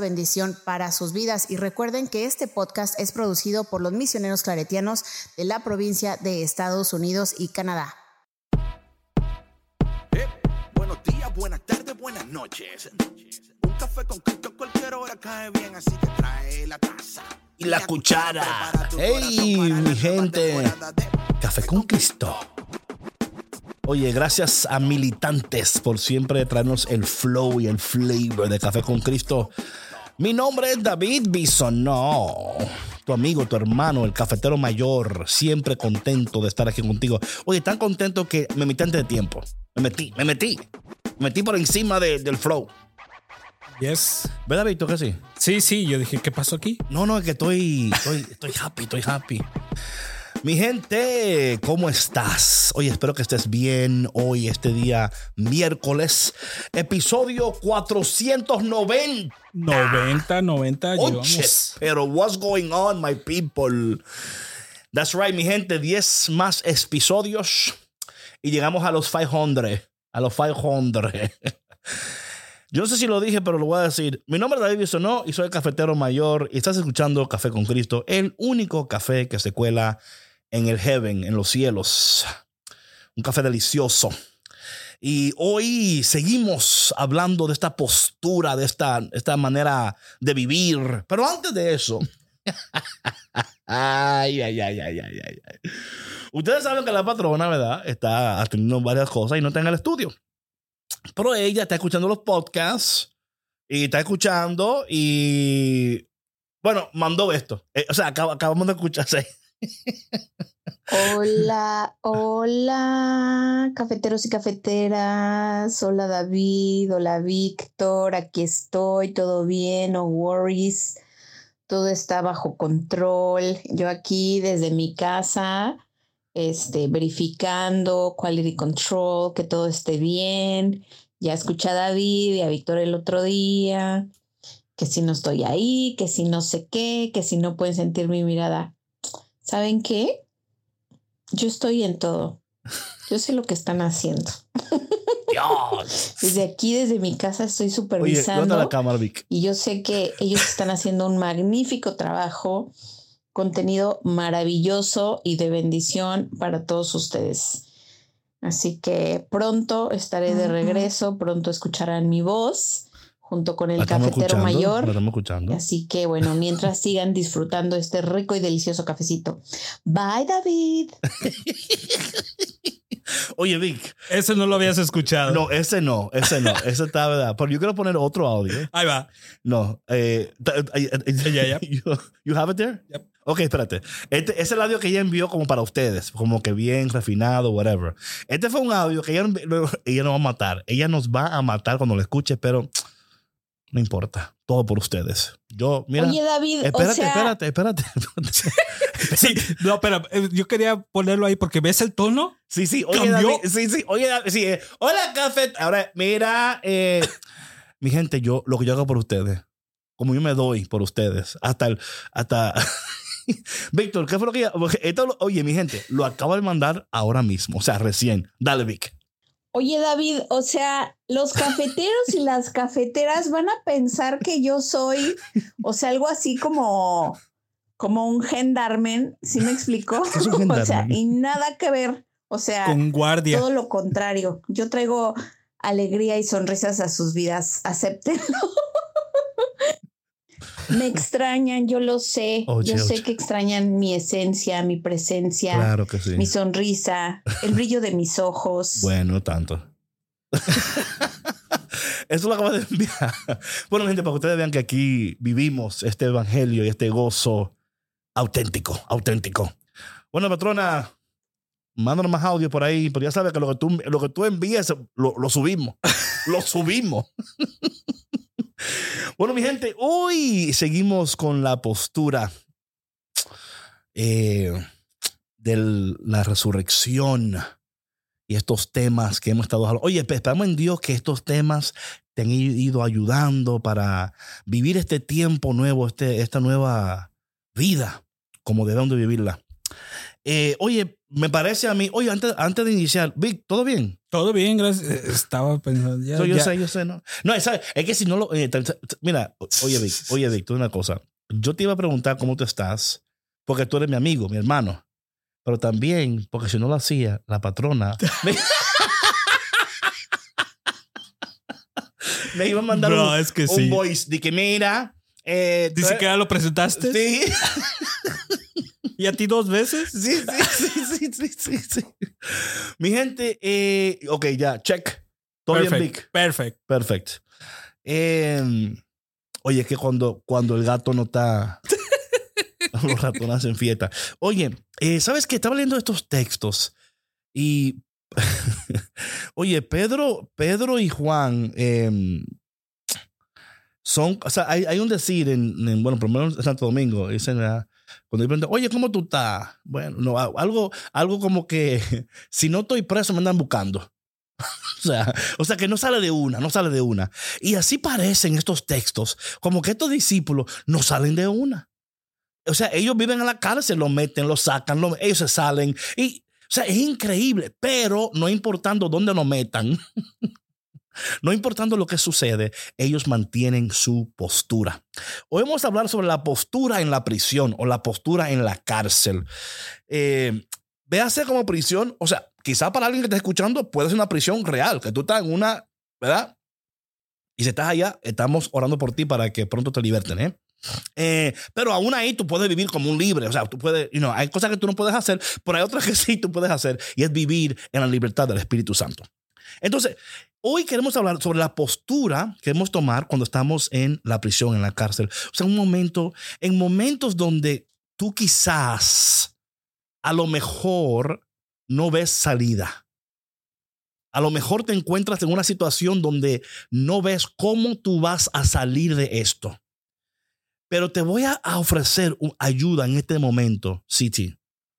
bendición para sus vidas. Y recuerden que este podcast es producido por los misioneros claretianos de la provincia de Estados Unidos y Canadá. Eh, buenos días, buenas tardes, buenas noches. Un café con Cristo a cualquier hora cae bien, así que trae la taza y la cuchara. ¡Hey, mi gente! Café con Cristo. Oye, gracias a militantes por siempre traernos el flow y el flavor de Café con Cristo. Mi nombre es David No, Tu amigo, tu hermano, el cafetero mayor, siempre contento de estar aquí contigo. Oye, tan contento que me metí antes de tiempo. Me metí, me metí. Me metí por encima del flow. Yes. ¿Verdad, Víctor, que sí? Sí, sí, yo dije, ¿qué pasó aquí? No, no, es que estoy, estoy, estoy happy, estoy happy. Mi gente, ¿cómo estás? Hoy espero que estés bien. Hoy, este día, miércoles, episodio 490. 90, 90, oh, Pero what's going on, my people? That's right, mi gente, 10 más episodios y llegamos a los 500. A los 500. Yo no sé si lo dije, pero lo voy a decir. Mi nombre es David no y soy el cafetero mayor y estás escuchando Café con Cristo, el único café que se cuela en el heaven, en los cielos. Un café delicioso. Y hoy seguimos hablando de esta postura, de esta, esta manera de vivir. Pero antes de eso, ay, ay, ay, ay, ay, ay. Ustedes saben que la patrona, ¿verdad? Está haciendo varias cosas y no está en el estudio. Pero ella está escuchando los podcasts y está escuchando y, bueno, mandó esto. Eh, o sea, acabamos de escuchar Hola, hola, cafeteros y cafeteras. Hola David, hola Víctor, aquí estoy, todo bien, no worries. Todo está bajo control. Yo aquí desde mi casa, este, verificando quality control, que todo esté bien. Ya escuché a David y a Víctor el otro día, que si no estoy ahí, que si no sé qué, que si no pueden sentir mi mirada ¿saben qué? Yo estoy en todo. Yo sé lo que están haciendo. Dios. Desde aquí, desde mi casa, estoy supervisando. la cámara, Vic? Y yo sé que ellos están haciendo un magnífico trabajo, contenido maravilloso y de bendición para todos ustedes. Así que pronto estaré de regreso, pronto escucharán mi voz junto con el cafetero mayor. escuchando. Así que bueno, mientras sigan disfrutando este rico y delicioso cafecito. Bye, David. Oye, Vic. Ese no lo habías escuchado. No, ese no, ese no, ese está verdad. Pero yo quiero poner otro audio. Ahí va. No. Eh, yeah, You, have it there? Yep. Ok, espérate. Este es el audio que ella envió como para ustedes, como que bien refinado, whatever. Este fue un audio que ella, ella nos va a matar. Ella nos va a matar cuando lo escuche, pero no importa. Todo por ustedes. Yo, mira. Oye, David. Espérate, espérate, espérate. sí, no, pero eh, yo quería ponerlo ahí porque ves el tono. Sí, sí. Oye, David, sí, sí. Oye, David, sí. Eh, hola, café. Ahora, mira, eh, mi gente, yo, lo que yo hago por ustedes, como yo me doy por ustedes, hasta el, hasta. Víctor, ¿qué fue lo que esto, Oye, mi gente, lo acabo de mandar ahora mismo, o sea, recién. Dale, Vic. Oye, David, o sea, los cafeteros y las cafeteras van a pensar que yo soy, o sea, algo así como, como un gendarmen, ¿sí me explicó? o sea, y nada que ver, o sea, Con guardia. todo lo contrario. Yo traigo alegría y sonrisas a sus vidas, acéptenlo. Me extrañan, yo lo sé. yo sé que extrañan mi esencia, mi presencia, claro que sí. mi sonrisa, el brillo de mis ojos. Bueno, tanto. Eso lo acabo de enviar. Bueno, gente, para que ustedes vean que aquí vivimos este evangelio y este gozo auténtico, auténtico. Bueno, patrona, mándanos más audio por ahí, pero ya sabes que lo que tú, lo que tú envíes lo, lo subimos. lo subimos. Bueno, mi gente, hoy seguimos con la postura eh, de la resurrección y estos temas que hemos estado hablando. Oye, esperamos en Dios que estos temas te han ido ayudando para vivir este tiempo nuevo, este, esta nueva vida, como debemos de vivirla. Eh, oye, me parece a mí, oye, antes, antes de iniciar, Vic, ¿todo bien? Todo bien, gracias. Eh, Estaba pensando. Ya, So, yo ya. sé, yo sé, ¿no? No, es, es que si no lo. eh, mira, oye, Vic, oye, Vic, tú una cosa. Yo te iba a preguntar cómo tú estás, porque tú eres mi amigo, mi hermano. Pero también, porque si no lo hacía, la patrona me, me iba a mandar Bro, un, es que un sí. voice de que, mira. Eh, Ni eres- siquiera lo presentaste. Sí. ¿Y a ti dos veces? Sí, sí, sí, sí, sí, sí, sí. Mi gente, eh, ok, ya, check. Todo bien, Perfect. Vic. Perfect. Perfecto. Eh, oye, es que cuando, cuando el gato no está, los ratones hacen fiesta. Oye, eh, ¿sabes qué? Estaba leyendo estos textos y, oye, Pedro, Pedro y Juan eh, son, o sea, hay, hay un decir en, en, bueno, por lo menos en Santo Domingo, dicen, cuando yo pregunto, oye, ¿cómo tú estás? Bueno, no, algo, algo como que si no estoy preso me andan buscando. O sea, o sea, que no sale de una, no sale de una. Y así parecen estos textos, como que estos discípulos no salen de una. O sea, ellos viven en la cárcel, lo meten, lo sacan, lo- ellos se salen. Y, o sea, es increíble, pero no importando dónde lo metan, no importando lo que sucede, ellos mantienen su postura. Hoy vamos a hablar sobre la postura en la prisión o la postura en la cárcel. Eh, véase como prisión, o sea, quizá para alguien que está escuchando puede ser una prisión real, que tú estás en una, ¿verdad? Y si estás allá, estamos orando por ti para que pronto te liberten, ¿eh? Eh, pero aún ahí tú puedes vivir como un libre, o sea, tú puedes, you know, hay cosas que tú no puedes hacer, pero hay otras que sí tú puedes hacer, y es vivir en la libertad del Espíritu Santo. Entonces, hoy queremos hablar sobre la postura que debemos tomar cuando estamos en la prisión, en la cárcel. O sea, un momento, en momentos donde tú quizás, a lo mejor, no ves salida. A lo mejor te encuentras en una situación donde no ves cómo tú vas a salir de esto. Pero te voy a ofrecer ayuda en este momento, City,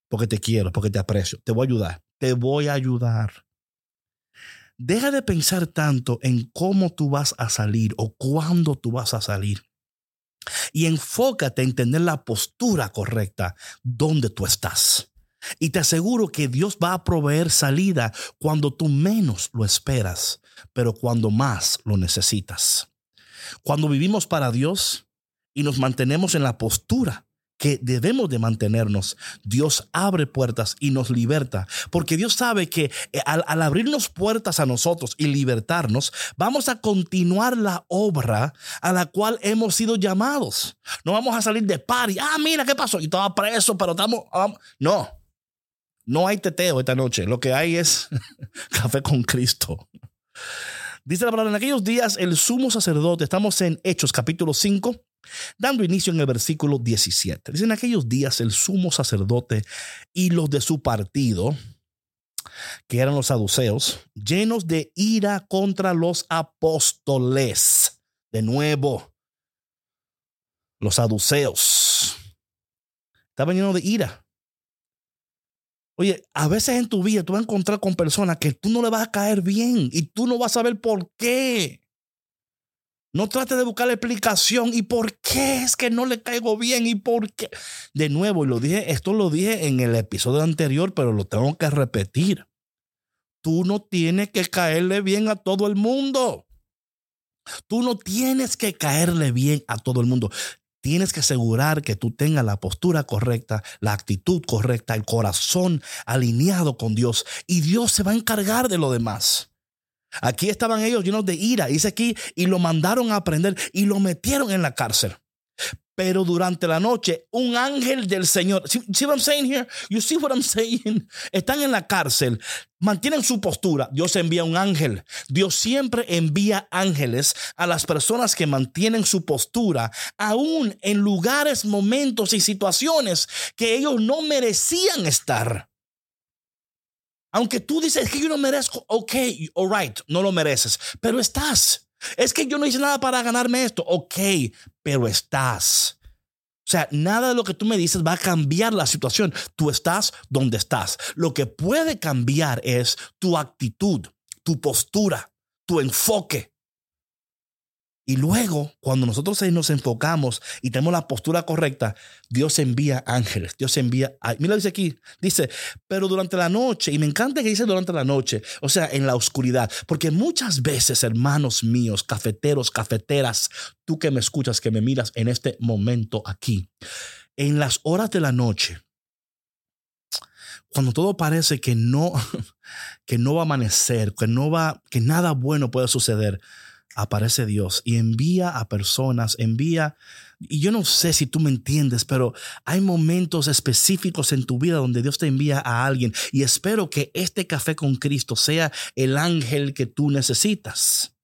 porque te quiero, porque te aprecio. Te voy a ayudar. Te voy a ayudar. Deja de pensar tanto en cómo tú vas a salir o cuándo tú vas a salir. Y enfócate en tener la postura correcta donde tú estás. Y te aseguro que Dios va a proveer salida cuando tú menos lo esperas, pero cuando más lo necesitas. Cuando vivimos para Dios y nos mantenemos en la postura que debemos de mantenernos, Dios abre puertas y nos liberta, porque Dios sabe que eh, al, al abrirnos puertas a nosotros y libertarnos, vamos a continuar la obra a la cual hemos sido llamados. No vamos a salir de party. Ah, mira qué pasó. Y estaba preso, pero estamos. vamos. No. No hay teteo esta noche. Lo que hay es café con Cristo. Dice la palabra, en aquellos días el sumo sacerdote, estamos en Hechos capítulo 5, dando inicio en el versículo 17. Dice, en aquellos días el sumo sacerdote y los de su partido, que eran los saduceos, llenos de ira contra los apóstoles. De nuevo, los saduceos. Estaban llenos de ira. Oye, a veces en tu vida tú vas a encontrar con personas que tú no le vas a caer bien y tú no vas a saber por qué. No trates de buscar la explicación y por qué es que no le caigo bien y por qué. De nuevo, y lo dije, esto lo dije en el episodio anterior, pero lo tengo que repetir. Tú no tienes que caerle bien a todo el mundo. Tú no tienes que caerle bien a todo el mundo. Tienes que asegurar que tú tengas la postura correcta, la actitud correcta, el corazón alineado con Dios y Dios se va a encargar de lo demás. Aquí estaban ellos llenos de ira, dice aquí, y lo mandaron a aprender y lo metieron en la cárcel. Pero durante la noche, un ángel del Señor, see, see what I'm saying here? You see what I'm saying? Están en la cárcel, mantienen su postura. Dios envía un ángel. Dios siempre envía ángeles a las personas que mantienen su postura, aún en lugares, momentos y situaciones que ellos no merecían estar. Aunque tú dices que yo no merezco, ok, all right, no lo mereces, pero estás. Es que yo no hice nada para ganarme esto. Ok, pero estás. O sea, nada de lo que tú me dices va a cambiar la situación. Tú estás donde estás. Lo que puede cambiar es tu actitud, tu postura, tu enfoque. Y luego, cuando nosotros nos enfocamos y tenemos la postura correcta, Dios envía ángeles, Dios envía... Mira, dice aquí, dice, pero durante la noche, y me encanta que dice durante la noche, o sea, en la oscuridad, porque muchas veces, hermanos míos, cafeteros, cafeteras, tú que me escuchas, que me miras en este momento aquí, en las horas de la noche, cuando todo parece que no, que no va a amanecer, que no va, que nada bueno puede suceder, aparece Dios y envía a personas, envía, y yo no sé si tú me entiendes, pero hay momentos específicos en tu vida donde Dios te envía a alguien y espero que este café con Cristo sea el ángel que tú necesitas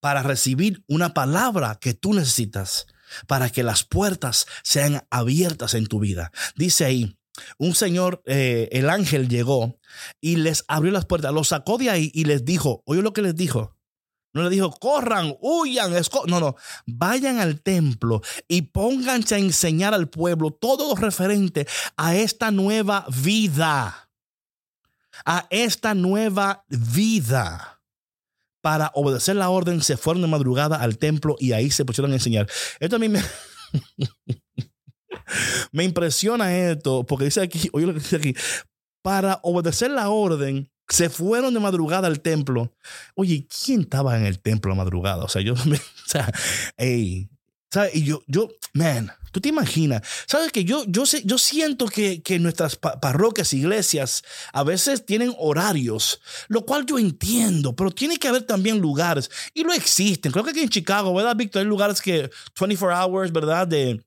para recibir una palabra que tú necesitas para que las puertas sean abiertas en tu vida. Dice ahí, un señor, eh, el ángel llegó y les abrió las puertas, los sacó de ahí y les dijo, oye lo que les dijo, no le dijo, corran, huyan, no, no, vayan al templo y pónganse a enseñar al pueblo todo lo referente a esta nueva vida, a esta nueva vida. Para obedecer la orden, se fueron de madrugada al templo y ahí se pusieron a enseñar. Esto a mí me, me impresiona esto, porque dice aquí, oye lo que dice aquí, para obedecer la orden, se fueron de madrugada al templo. Oye, ¿quién estaba en el templo a madrugada? O sea, yo, o sea, hey, ¿sabes? Y yo, yo, man, tú te imaginas, ¿sabes que yo, yo, sé, yo siento que, que nuestras parroquias, iglesias, a veces tienen horarios, lo cual yo entiendo, pero tiene que haber también lugares, y lo existen. Creo que aquí en Chicago, ¿verdad, Víctor? Hay lugares que 24 hours, ¿verdad? De,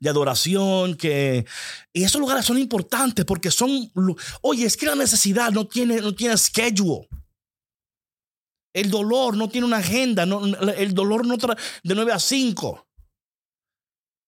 de adoración, que y esos lugares son importantes porque son, oye, es que la necesidad no tiene, no tiene schedule. El dolor no tiene una agenda, no, el dolor no trae de 9 a 5.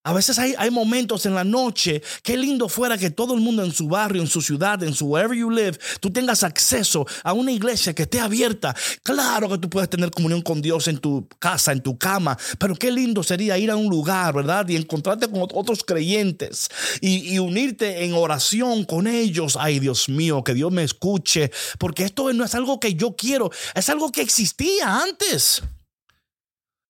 A veces hay, hay, momentos en la noche, qué lindo fuera que todo el mundo en su barrio, en su ciudad, en su wherever you live, tú tengas acceso a una iglesia que esté abierta. Claro que tú puedes tener comunión con Dios en tu casa, en tu cama, pero qué lindo sería ir a un lugar, ¿verdad? Y encontrarte con otros creyentes y, y unirte en oración con ellos. Ay, Dios mío, que Dios me escuche, porque esto no es algo que yo quiero, es algo que existía antes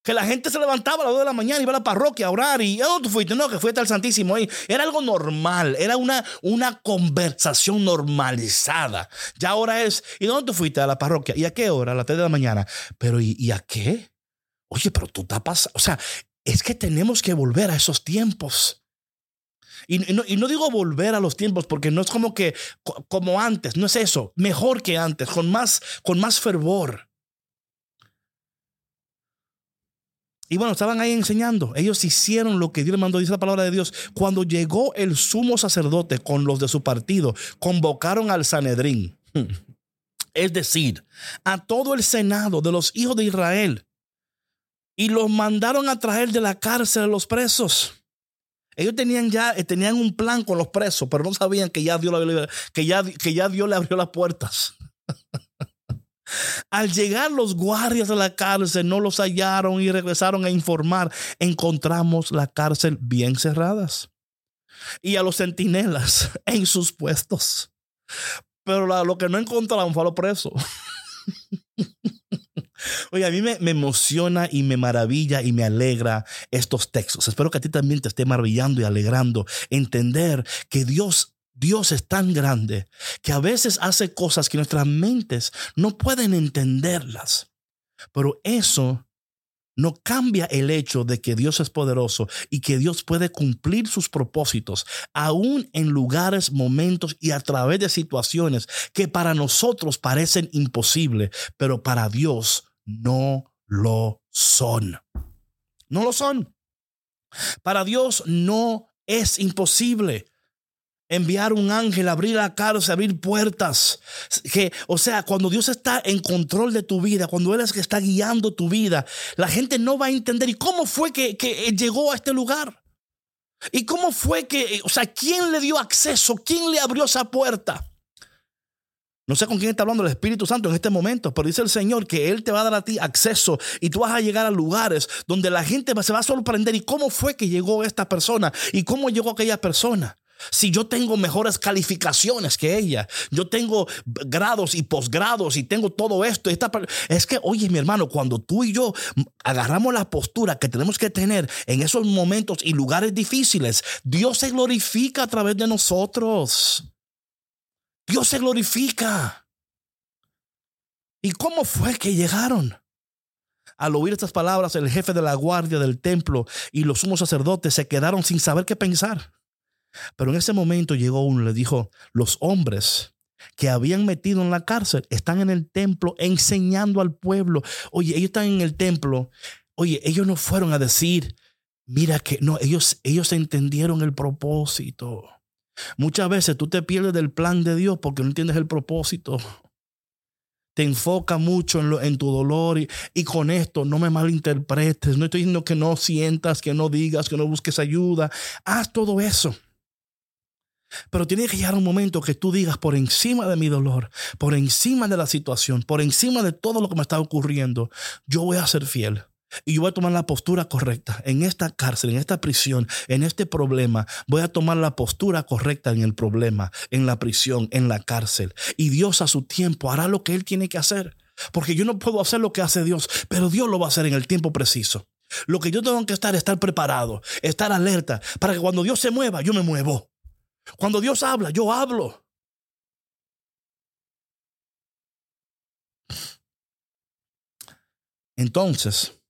que la gente se levantaba a las 2 de la mañana iba a la parroquia a orar y oh, tú fuiste, no, que fuiste al Santísimo ahí. Era algo normal, era una, una conversación normalizada. Ya ahora es, ¿y dónde fuiste a la parroquia? ¿Y a qué hora? A las 3 de la mañana. Pero ¿y, a qué? Oye, pero tú tapas, o sea, es que tenemos que volver a esos tiempos. Y, no, y, no, digo volver a los tiempos porque no es como que como antes, no es eso, mejor que antes, con más, con más fervor. Y bueno, estaban ahí enseñando. Ellos hicieron lo que Dios les mandó, dice la palabra de Dios. Cuando llegó el sumo sacerdote con los de su partido, convocaron al Sanedrín. Es decir, a todo el senado de los hijos de Israel. Y los mandaron a traer de la cárcel a los presos. Ellos tenían ya eh, tenían un plan con los presos, pero no sabían que ya Dios, que ya, que ya Dios le abrió las puertas. Al llegar los guardias a la cárcel no los hallaron y regresaron a informar. Encontramos la cárcel bien cerradas y a los centinelas en sus puestos. Pero lo que no encontraron fue a los presos. Oye, a mí me, me, emociona y me maravilla y me alegra estos textos. Espero que a ti también te esté maravillando y alegrando entender que Dios Dios es tan grande que a veces hace cosas que nuestras mentes no pueden entenderlas. Pero eso no cambia el hecho de que Dios es poderoso y que Dios puede cumplir sus propósitos aún en lugares, momentos y a través de situaciones que para nosotros parecen imposibles, pero para Dios no lo son. No lo son. Para Dios no es imposible enviar un ángel, abrir la cárcel, abrir puertas. Que, o sea, cuando Dios está en control de tu vida, cuando Él es que está guiando tu vida, la gente no va a entender. ¿Y cómo fue que, que llegó a este lugar? ¿Y cómo fue que, o sea, quién le dio acceso? ¿Quién le abrió esa puerta? No sé con quién está hablando el Espíritu Santo en este momento, pero dice el Señor que Él te va a dar a ti acceso y tú vas a llegar a lugares donde la gente se va a sorprender. ¿Y cómo fue que llegó esta persona? ¿Y cómo llegó aquella persona? Si yo tengo mejores calificaciones que ella, yo tengo grados y posgrados y tengo todo esto, es que, oye, mi hermano, cuando tú y yo agarramos la postura que tenemos que tener en esos momentos y lugares difíciles, Dios se glorifica a través de nosotros. Dios se glorifica. ¿Y cómo fue que llegaron? Al oír estas palabras, el jefe de la guardia del templo y los sumos sacerdotes se quedaron sin saber qué pensar. Pero en ese momento llegó uno y le dijo, los hombres que habían metido en la cárcel están en el templo enseñando al pueblo. Oye, ellos están en el templo. Oye, ellos no fueron a decir, mira que no, ellos, ellos entendieron el propósito. Muchas veces tú te pierdes del plan de Dios porque no entiendes el propósito. Te enfoca mucho en, lo, en tu dolor y, y, con esto no me malinterpretes. No estoy diciendo que no sientas, que no digas, que no busques ayuda. Haz todo eso. Pero tiene que llegar un momento que tú digas por encima de mi dolor, por encima de la situación, por encima de todo lo que me está ocurriendo, yo voy a ser fiel. Y yo voy a tomar la postura correcta en esta cárcel, en esta prisión, en este problema. Voy a tomar la postura correcta en el problema, en la prisión, en la cárcel. Y Dios a su tiempo hará lo que Él tiene que hacer. Porque yo no puedo hacer lo que hace Dios, pero Dios lo va a hacer en el tiempo preciso. Lo que yo tengo que estar es estar preparado, estar alerta, para que cuando Dios se mueva, yo me muevo. Cuando Dios habla, yo hablo. Entonces,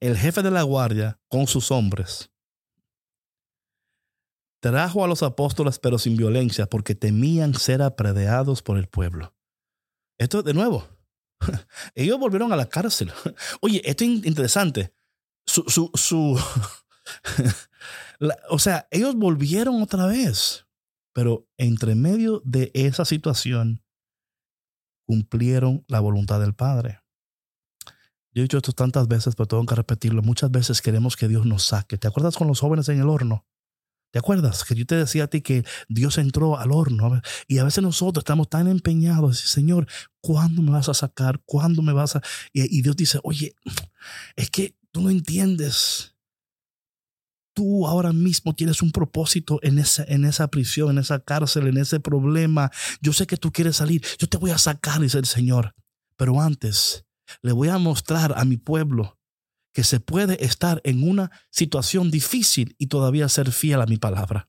el jefe de la guardia con sus hombres trajo a los apóstoles pero sin violencia porque temían ser apredeados por el pueblo. Esto de nuevo. Ellos volvieron a la cárcel. Oye, esto es interesante. Su, su, su o sea, ellos volvieron otra vez. Pero entre medio de esa situación, cumplieron la voluntad del Padre. Yo he dicho esto tantas veces, pero tengo que repetirlo. Muchas veces queremos que Dios nos saque. ¿Te acuerdas con los jóvenes en el horno? ¿Te acuerdas que yo te decía a ti que Dios entró al horno? Y a veces nosotros estamos tan empeñados, Señor, ¿cuándo me vas a sacar? ¿Cuándo me vas a...? Y, y Dios dice, oye, es que tú no entiendes. Tú ahora mismo tienes un propósito en esa, en prisión, en esa cárcel, en ese problema. Yo sé que tú quieres salir. Yo te voy a sacar, dice el Señor. Pero antes, le voy a mostrar a mi pueblo que se puede estar en una situación difícil y todavía ser fiel a mi palabra.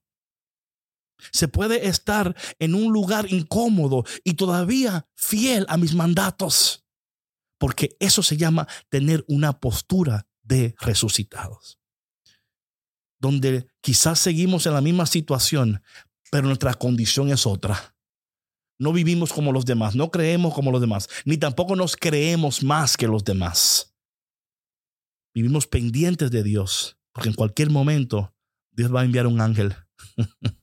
Se puede estar en un lugar incómodo y todavía fiel a mis mandatos. Porque eso se llama tener una postura de resucitados. Donde quizás seguimos en la misma situación, pero nuestra condición es otra. No vivimos como los demás, no creemos como los demás, ni tampoco nos creemos más que los demás. Vivimos pendientes de Dios, porque en cualquier momento Dios va a enviar un ángel.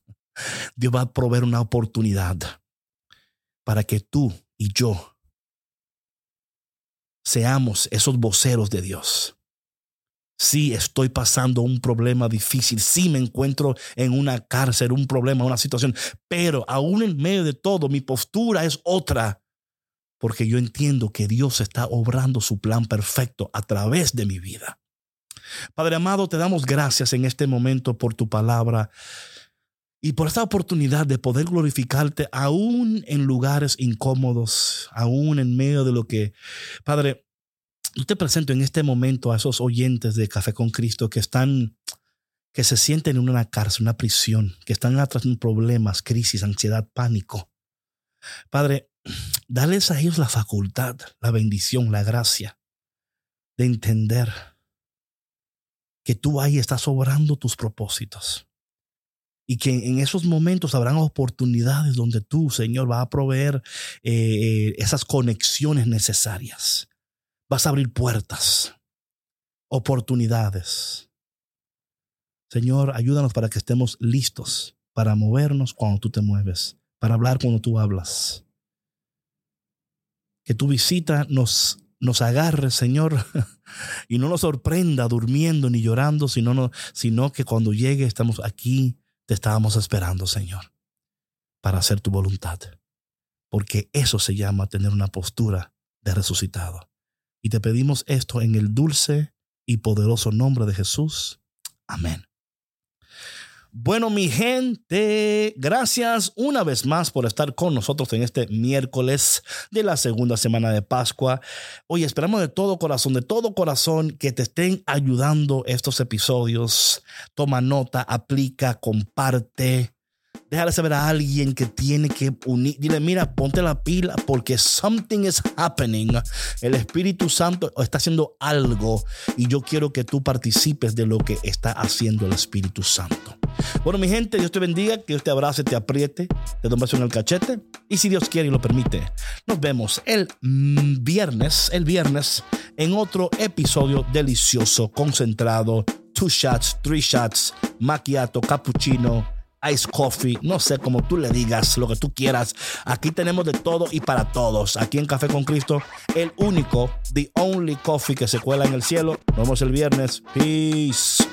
Dios va a proveer una oportunidad para que tú y yo seamos esos voceros de Dios sí estoy pasando un problema difícil, sí me encuentro en una cárcel, un problema, una situación, pero aún en medio de todo mi postura es otra, porque yo entiendo que Dios está obrando su plan perfecto a través de mi vida. Padre amado, te damos gracias en este momento por tu palabra y por esta oportunidad de poder glorificarte aún en lugares incómodos, aún en medio de lo que, Padre, yo te presento en este momento a esos oyentes de Café con Cristo que están, que se sienten en una cárcel, una prisión, que están atrasando problemas, crisis, ansiedad, pánico. Padre, dales a ellos la facultad, la bendición, la gracia de entender que tú ahí estás obrando tus propósitos. Y que en esos momentos habrán oportunidades donde tú, Señor, vas a proveer eh, eh, esas conexiones necesarias vas a abrir puertas, oportunidades. Señor, ayúdanos para que estemos listos para movernos cuando tú te mueves, para hablar cuando tú hablas. Que tu visita nos, nos agarre, Señor, y no nos sorprenda durmiendo ni llorando, sino, sino que cuando llegue estamos aquí, te estábamos esperando, Señor, para hacer tu voluntad. porque eso se llama tener una postura de resucitado. Y te pedimos esto en el dulce y poderoso nombre de Jesús. Amén. Bueno, mi gente, gracias una vez más por estar con nosotros en este miércoles de la segunda semana de Pascua. Hoy esperamos de todo corazón, de todo corazón, que te estén ayudando estos episodios. Toma nota, aplica, comparte Déjale saber a alguien que tiene que unir. Dile, mira, ponte la pila porque something is happening. El Espíritu Santo está haciendo algo y yo quiero que tú participes de lo que está haciendo el Espíritu Santo. Bueno, mi gente, Dios te bendiga, que Dios te abrace, te apriete, te dé en el cachete y si Dios quiere y lo permite, nos vemos el viernes, el viernes en otro episodio delicioso, concentrado, two shots, three shots, macchiato, cappuccino ice coffee, no sé cómo tú le digas, lo que tú quieras. Aquí tenemos de todo y para todos. Aquí en Café con Cristo, el único, the only coffee que se cuela en el cielo. Nos vemos el viernes. Peace.